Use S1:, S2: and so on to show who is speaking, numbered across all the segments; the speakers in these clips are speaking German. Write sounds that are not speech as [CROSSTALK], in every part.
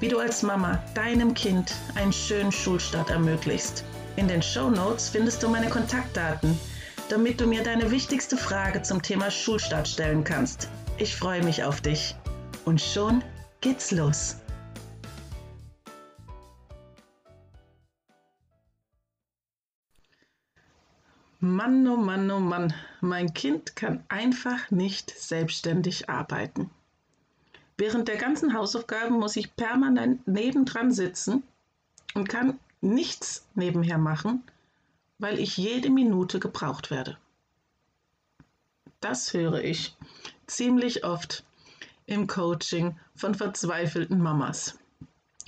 S1: wie du als Mama deinem Kind einen schönen Schulstart ermöglichst. In den Show Notes findest du meine Kontaktdaten, damit du mir deine wichtigste Frage zum Thema Schulstart stellen kannst. Ich freue mich auf dich. Und schon geht's los. Mann, oh Mann, oh Mann, mein Kind kann einfach nicht selbstständig arbeiten. Während der ganzen Hausaufgaben muss ich permanent nebendran sitzen und kann nichts nebenher machen, weil ich jede Minute gebraucht werde. Das höre ich ziemlich oft im Coaching von verzweifelten Mamas.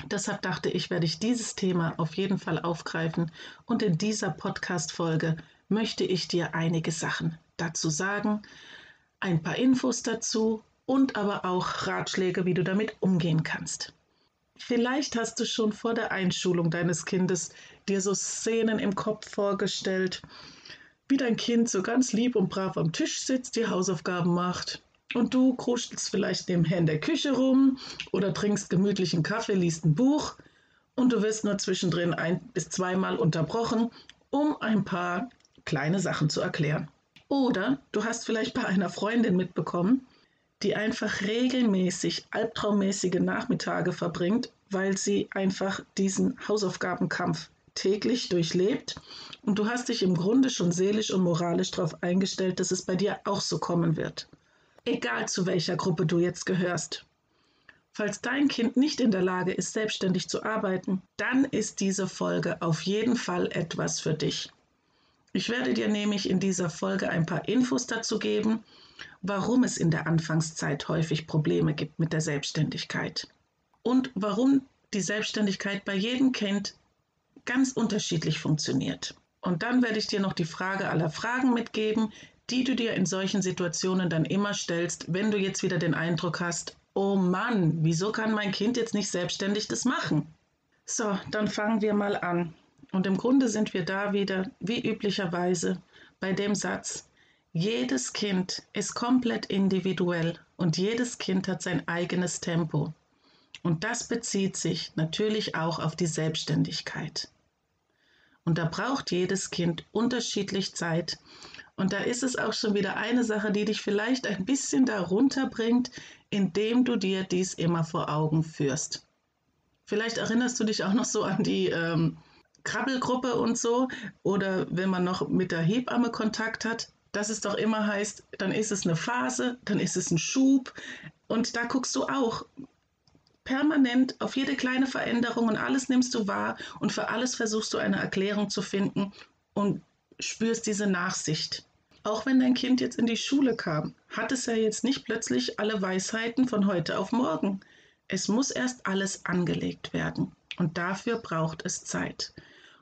S1: Deshalb dachte ich, werde ich dieses Thema auf jeden Fall aufgreifen und in dieser Podcast-Folge möchte ich dir einige Sachen dazu sagen, ein paar Infos dazu und aber auch Ratschläge, wie du damit umgehen kannst. Vielleicht hast du schon vor der Einschulung deines Kindes dir so Szenen im Kopf vorgestellt, wie dein Kind so ganz lieb und brav am Tisch sitzt, die Hausaufgaben macht und du kruschelst vielleicht nebenher in der Küche rum oder trinkst gemütlichen Kaffee, liest ein Buch und du wirst nur zwischendrin ein bis zweimal unterbrochen, um ein paar kleine Sachen zu erklären. Oder du hast vielleicht bei einer Freundin mitbekommen, die einfach regelmäßig albtraummäßige Nachmittage verbringt, weil sie einfach diesen Hausaufgabenkampf täglich durchlebt. Und du hast dich im Grunde schon seelisch und moralisch darauf eingestellt, dass es bei dir auch so kommen wird. Egal zu welcher Gruppe du jetzt gehörst. Falls dein Kind nicht in der Lage ist, selbstständig zu arbeiten, dann ist diese Folge auf jeden Fall etwas für dich. Ich werde dir nämlich in dieser Folge ein paar Infos dazu geben, warum es in der Anfangszeit häufig Probleme gibt mit der Selbstständigkeit und warum die Selbstständigkeit bei jedem Kind ganz unterschiedlich funktioniert. Und dann werde ich dir noch die Frage aller Fragen mitgeben, die du dir in solchen Situationen dann immer stellst, wenn du jetzt wieder den Eindruck hast, oh Mann, wieso kann mein Kind jetzt nicht selbstständig das machen? So, dann fangen wir mal an. Und im Grunde sind wir da wieder, wie üblicherweise, bei dem Satz, jedes Kind ist komplett individuell und jedes Kind hat sein eigenes Tempo. Und das bezieht sich natürlich auch auf die Selbstständigkeit. Und da braucht jedes Kind unterschiedlich Zeit. Und da ist es auch schon wieder eine Sache, die dich vielleicht ein bisschen darunter bringt, indem du dir dies immer vor Augen führst. Vielleicht erinnerst du dich auch noch so an die ähm, Krabbelgruppe und so oder wenn man noch mit der Hebamme Kontakt hat, dass es doch immer heißt, dann ist es eine Phase, dann ist es ein Schub und da guckst du auch permanent auf jede kleine Veränderung und alles nimmst du wahr und für alles versuchst du eine Erklärung zu finden und spürst diese Nachsicht. Auch wenn dein Kind jetzt in die Schule kam, hat es ja jetzt nicht plötzlich alle Weisheiten von heute auf morgen. Es muss erst alles angelegt werden und dafür braucht es Zeit.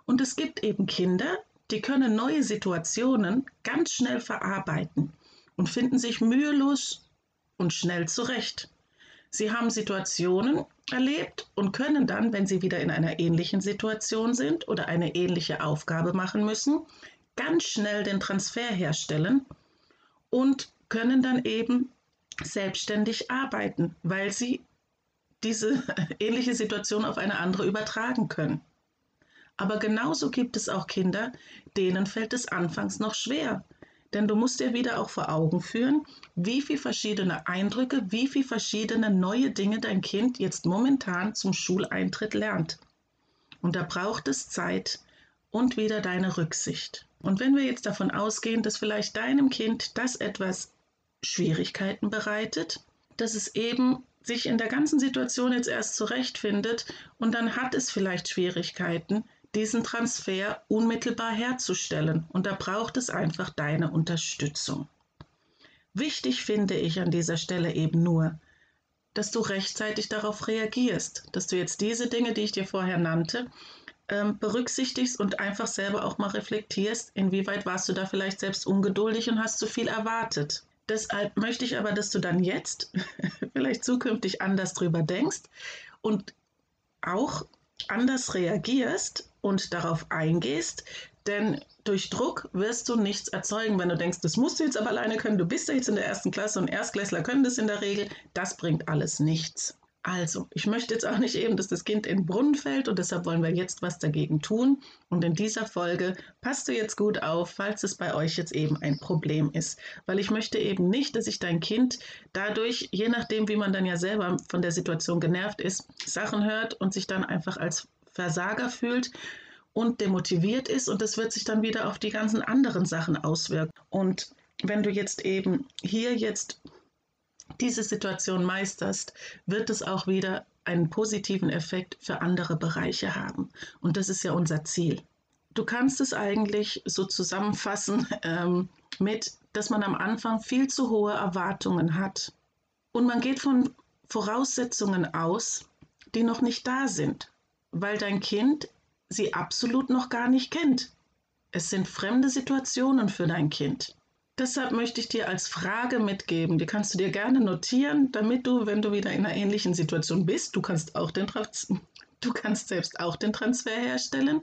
S1: Und es gibt eben Kinder, die können neue Situationen ganz schnell verarbeiten und finden sich mühelos und schnell zurecht. Sie haben Situationen erlebt und können dann, wenn sie wieder in einer ähnlichen Situation sind oder eine ähnliche Aufgabe machen müssen, ganz schnell den Transfer herstellen und können dann eben selbstständig arbeiten, weil sie diese [LAUGHS] ähnliche Situation auf eine andere übertragen können. Aber genauso gibt es auch Kinder, denen fällt es anfangs noch schwer. Denn du musst dir wieder auch vor Augen führen, wie viele verschiedene Eindrücke, wie viele verschiedene neue Dinge dein Kind jetzt momentan zum Schuleintritt lernt. Und da braucht es Zeit und wieder deine Rücksicht. Und wenn wir jetzt davon ausgehen, dass vielleicht deinem Kind das etwas Schwierigkeiten bereitet, dass es eben sich in der ganzen Situation jetzt erst zurechtfindet und dann hat es vielleicht Schwierigkeiten, diesen Transfer unmittelbar herzustellen. Und da braucht es einfach deine Unterstützung. Wichtig finde ich an dieser Stelle eben nur, dass du rechtzeitig darauf reagierst, dass du jetzt diese Dinge, die ich dir vorher nannte, ähm, berücksichtigst und einfach selber auch mal reflektierst, inwieweit warst du da vielleicht selbst ungeduldig und hast zu viel erwartet. Deshalb möchte ich aber, dass du dann jetzt [LAUGHS] vielleicht zukünftig anders drüber denkst und auch anders reagierst und darauf eingehst, denn durch Druck wirst du nichts erzeugen, wenn du denkst, das musst du jetzt aber alleine können, du bist ja jetzt in der ersten Klasse und Erstklässler können das in der Regel, das bringt alles nichts. Also, ich möchte jetzt auch nicht eben, dass das Kind in den Brunnen fällt und deshalb wollen wir jetzt was dagegen tun. Und in dieser Folge passt du jetzt gut auf, falls es bei euch jetzt eben ein Problem ist. Weil ich möchte eben nicht, dass sich dein Kind dadurch, je nachdem, wie man dann ja selber von der Situation genervt ist, Sachen hört und sich dann einfach als Versager fühlt und demotiviert ist und das wird sich dann wieder auf die ganzen anderen Sachen auswirken. Und wenn du jetzt eben hier jetzt diese Situation meisterst, wird es auch wieder einen positiven Effekt für andere Bereiche haben. Und das ist ja unser Ziel. Du kannst es eigentlich so zusammenfassen ähm, mit, dass man am Anfang viel zu hohe Erwartungen hat. Und man geht von Voraussetzungen aus, die noch nicht da sind, weil dein Kind sie absolut noch gar nicht kennt. Es sind fremde Situationen für dein Kind. Deshalb möchte ich dir als Frage mitgeben, die kannst du dir gerne notieren, damit du, wenn du wieder in einer ähnlichen Situation bist, du kannst auch den [LAUGHS] du kannst selbst auch den Transfer herstellen.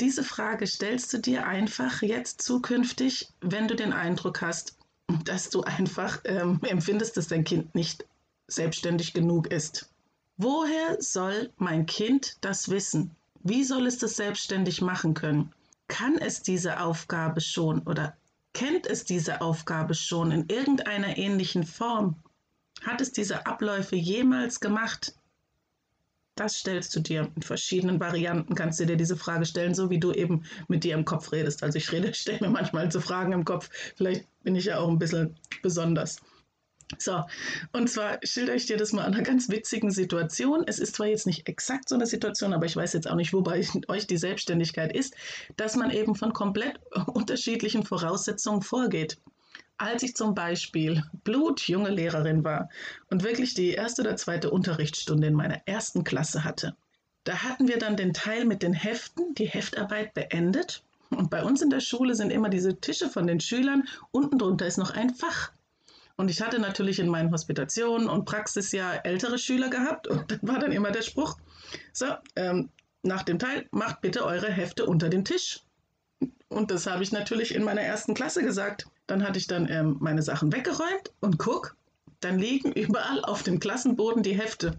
S1: Diese Frage stellst du dir einfach jetzt zukünftig, wenn du den Eindruck hast, dass du einfach ähm, empfindest, dass dein Kind nicht selbstständig genug ist. Woher soll mein Kind das wissen? Wie soll es das selbstständig machen können? Kann es diese Aufgabe schon oder Kennt es diese Aufgabe schon in irgendeiner ähnlichen Form? Hat es diese Abläufe jemals gemacht? Das stellst du dir in verschiedenen Varianten, kannst du dir diese Frage stellen, so wie du eben mit dir im Kopf redest. Also ich rede, [LAUGHS] stelle mir manchmal so Fragen im Kopf. Vielleicht bin ich ja auch ein bisschen besonders. So, und zwar schildere ich dir das mal an einer ganz witzigen Situation. Es ist zwar jetzt nicht exakt so eine Situation, aber ich weiß jetzt auch nicht, wobei [LAUGHS] euch die Selbstständigkeit ist, dass man eben von komplett [LAUGHS] unterschiedlichen Voraussetzungen vorgeht. Als ich zum Beispiel blutjunge Lehrerin war und wirklich die erste oder zweite Unterrichtsstunde in meiner ersten Klasse hatte, da hatten wir dann den Teil mit den Heften, die Heftarbeit beendet. Und bei uns in der Schule sind immer diese Tische von den Schülern. Unten drunter ist noch ein Fach und ich hatte natürlich in meinen Hospitationen und Praxisjahr ältere Schüler gehabt und dann war dann immer der Spruch, so, ähm, nach dem Teil, macht bitte eure Hefte unter den Tisch. Und das habe ich natürlich in meiner ersten Klasse gesagt. Dann hatte ich dann ähm, meine Sachen weggeräumt und guck, dann liegen überall auf dem Klassenboden die Hefte.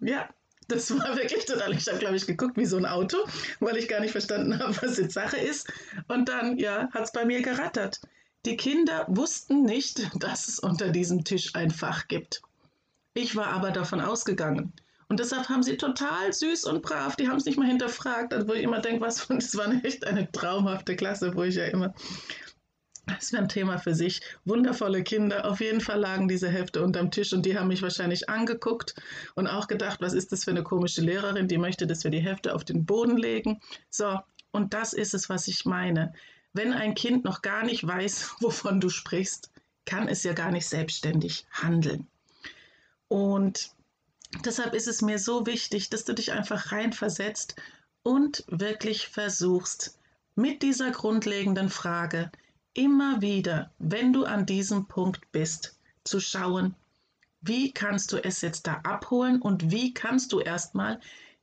S1: Ja, das [LAUGHS] war wirklich total. Ich habe, glaube ich, geguckt wie so ein Auto, weil ich gar nicht verstanden [LAUGHS] habe, was jetzt Sache ist. Und dann, ja, hat es bei mir gerattert. Die Kinder wussten nicht, [LAUGHS] dass es unter diesem Tisch ein Fach gibt. Ich war aber davon ausgegangen. Und deshalb haben sie total süß und brav, die haben es nicht mal hinterfragt, also wo ich immer denke, was, [LAUGHS] das war echt eine traumhafte Klasse, wo ich ja immer, das wäre ein Thema für sich, wundervolle Kinder, auf jeden Fall lagen diese Hefte unterm Tisch und die haben mich wahrscheinlich angeguckt und auch gedacht, was ist das für eine komische Lehrerin, die möchte, dass wir die Hefte auf den Boden legen. So, und das ist es, was ich meine. Wenn ein Kind noch gar nicht weiß, [LAUGHS] wovon du sprichst, kann es ja gar nicht selbstständig handeln. Und deshalb ist es mir so wichtig, dass du dich einfach reinversetzt und wirklich versuchst, mit dieser grundlegenden Frage immer wieder, wenn du an diesem Punkt bist, zu schauen, wie kannst du es jetzt da abholen und wie kannst du erstmal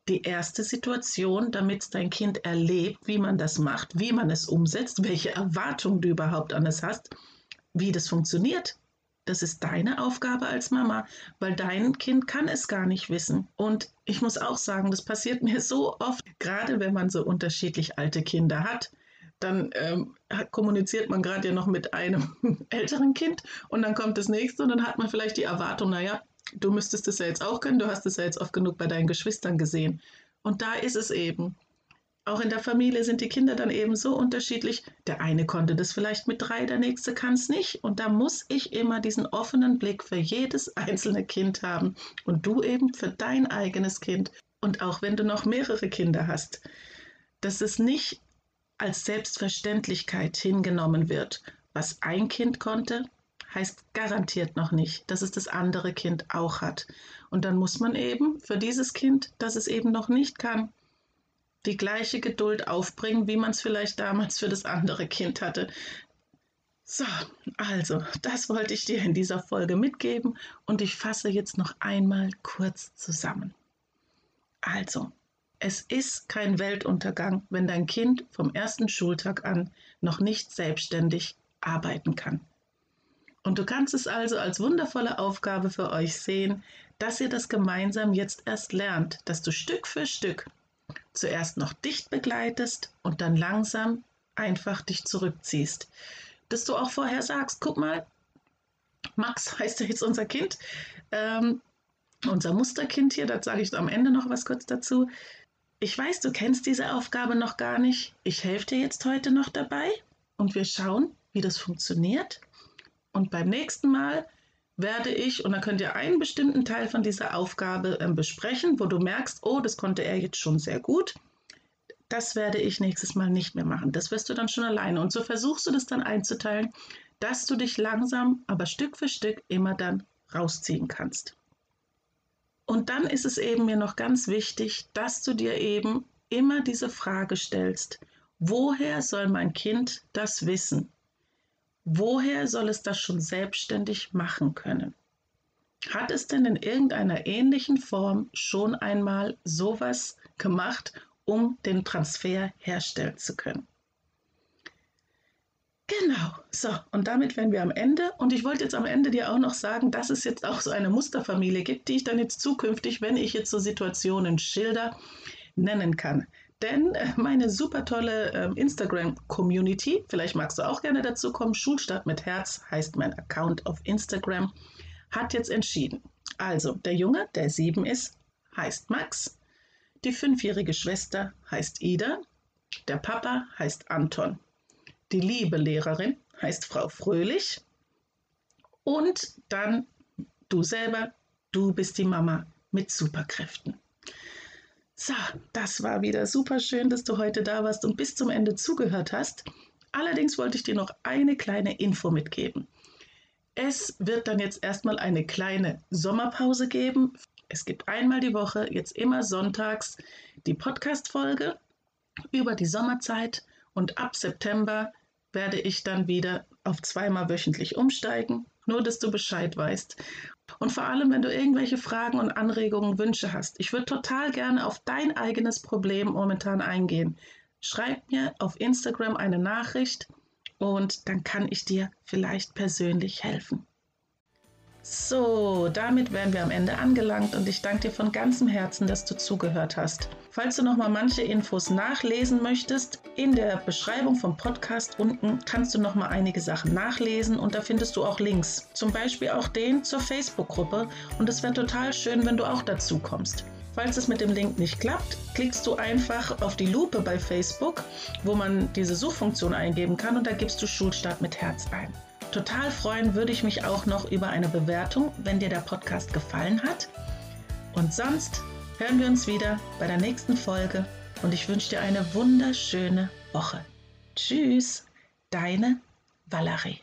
S1: die erste Situation, damit dein Kind erlebt, wie man das macht, wie man es umsetzt, welche Erwartungen du überhaupt an es hast, wie das funktioniert. Das ist deine Aufgabe als Mama, weil dein Kind kann es gar nicht wissen. Und ich muss auch sagen, das passiert mir so oft, gerade wenn man so unterschiedlich alte Kinder hat, dann ähm, kommuniziert man gerade ja noch mit einem [LAUGHS] älteren Kind und dann kommt das nächste und dann hat man vielleicht die Erwartung, naja, du müsstest es ja jetzt auch können, du hast es ja jetzt oft genug bei deinen Geschwistern gesehen. Und da ist es eben. Auch in der Familie sind die Kinder dann eben so unterschiedlich. Der eine konnte das vielleicht mit drei, der nächste kann es nicht. Und da muss ich immer diesen offenen Blick für jedes einzelne Kind haben. Und du eben für dein eigenes Kind. Und auch wenn du noch mehrere Kinder hast, dass es nicht als Selbstverständlichkeit hingenommen wird, was ein Kind konnte, heißt garantiert noch nicht, dass es das andere Kind auch hat. Und dann muss man eben für dieses Kind, das es eben noch nicht kann, die gleiche Geduld aufbringen, wie man es vielleicht damals für das andere Kind hatte. So, also, das wollte ich dir in dieser Folge mitgeben und ich fasse jetzt noch einmal kurz zusammen. Also, es ist kein Weltuntergang, wenn dein Kind vom ersten Schultag an noch nicht selbstständig arbeiten kann. Und du kannst es also als wundervolle Aufgabe für euch sehen, dass ihr das gemeinsam jetzt erst lernt, dass du Stück für Stück zuerst noch dicht begleitest und dann langsam einfach dich zurückziehst. Dass du auch vorher sagst, guck mal, Max [LAUGHS] heißt ja jetzt unser Kind, ähm, unser Musterkind hier, da sage ich am Ende noch was kurz dazu. Ich weiß, du kennst diese Aufgabe noch gar nicht. Ich helfe dir jetzt heute noch dabei und wir schauen, wie das funktioniert. Und beim nächsten Mal werde ich, und dann könnt ihr einen bestimmten Teil von dieser Aufgabe äh, besprechen, wo du merkst, oh, das konnte er jetzt schon sehr gut. Das werde ich nächstes Mal nicht mehr machen. Das wirst du dann schon alleine. Und so versuchst du das dann einzuteilen, dass du dich langsam, aber Stück für Stück immer dann rausziehen kannst. Und dann ist es eben mir noch ganz wichtig, dass du dir eben immer diese Frage stellst, woher soll mein Kind das wissen? Woher soll es das schon selbstständig machen können? Hat es denn in irgendeiner ähnlichen Form schon einmal sowas gemacht, um den Transfer herstellen zu können? Genau, so, und damit wären wir am Ende. Und ich wollte jetzt am Ende dir auch noch sagen, dass es jetzt auch so eine Musterfamilie gibt, die ich dann jetzt zukünftig, wenn ich jetzt so Situationen schilder, nennen kann. Denn äh, meine super tolle äh, Instagram-Community, vielleicht magst du auch gerne dazu kommen, Schulstart mit Herz heißt mein Account auf Instagram, hat jetzt entschieden. Also, der Junge, der sieben ist, heißt Max, die fünfjährige Schwester heißt Ida, der Papa heißt Anton. Die liebe Lehrerin heißt Frau Fröhlich. Und dann du selber, du bist die Mama mit Superkräften. So, das war wieder super schön, dass du heute da warst und bis zum Ende zugehört hast. Allerdings wollte ich dir noch eine kleine Info mitgeben. Es wird dann jetzt erstmal eine kleine Sommerpause geben. Es gibt einmal die Woche, jetzt immer sonntags, die Podcast-Folge über die Sommerzeit und ab September werde ich dann wieder auf zweimal wöchentlich umsteigen, nur dass du Bescheid weißt. Und vor allem, wenn du irgendwelche Fragen und Anregungen, Wünsche hast. Ich würde total gerne auf dein eigenes Problem momentan eingehen. Schreib mir auf Instagram eine Nachricht und dann kann ich dir vielleicht persönlich helfen. So, damit wären wir am Ende angelangt und ich danke dir von ganzem Herzen, dass du zugehört hast. Falls du noch mal manche Infos nachlesen möchtest, in der Beschreibung vom Podcast unten kannst du noch mal einige Sachen nachlesen und da findest du auch Links. Zum Beispiel auch den zur Facebook-Gruppe und es wäre total schön, wenn du auch dazu kommst. Falls es mit dem Link nicht klappt, klickst du einfach auf die Lupe bei Facebook, wo man diese Suchfunktion eingeben kann und da gibst du Schulstart mit Herz ein. Total freuen würde ich mich auch noch über eine Bewertung, wenn dir der Podcast gefallen hat. Und sonst hören wir uns wieder bei der nächsten Folge und ich wünsche dir eine wunderschöne Woche. Tschüss, deine Valerie.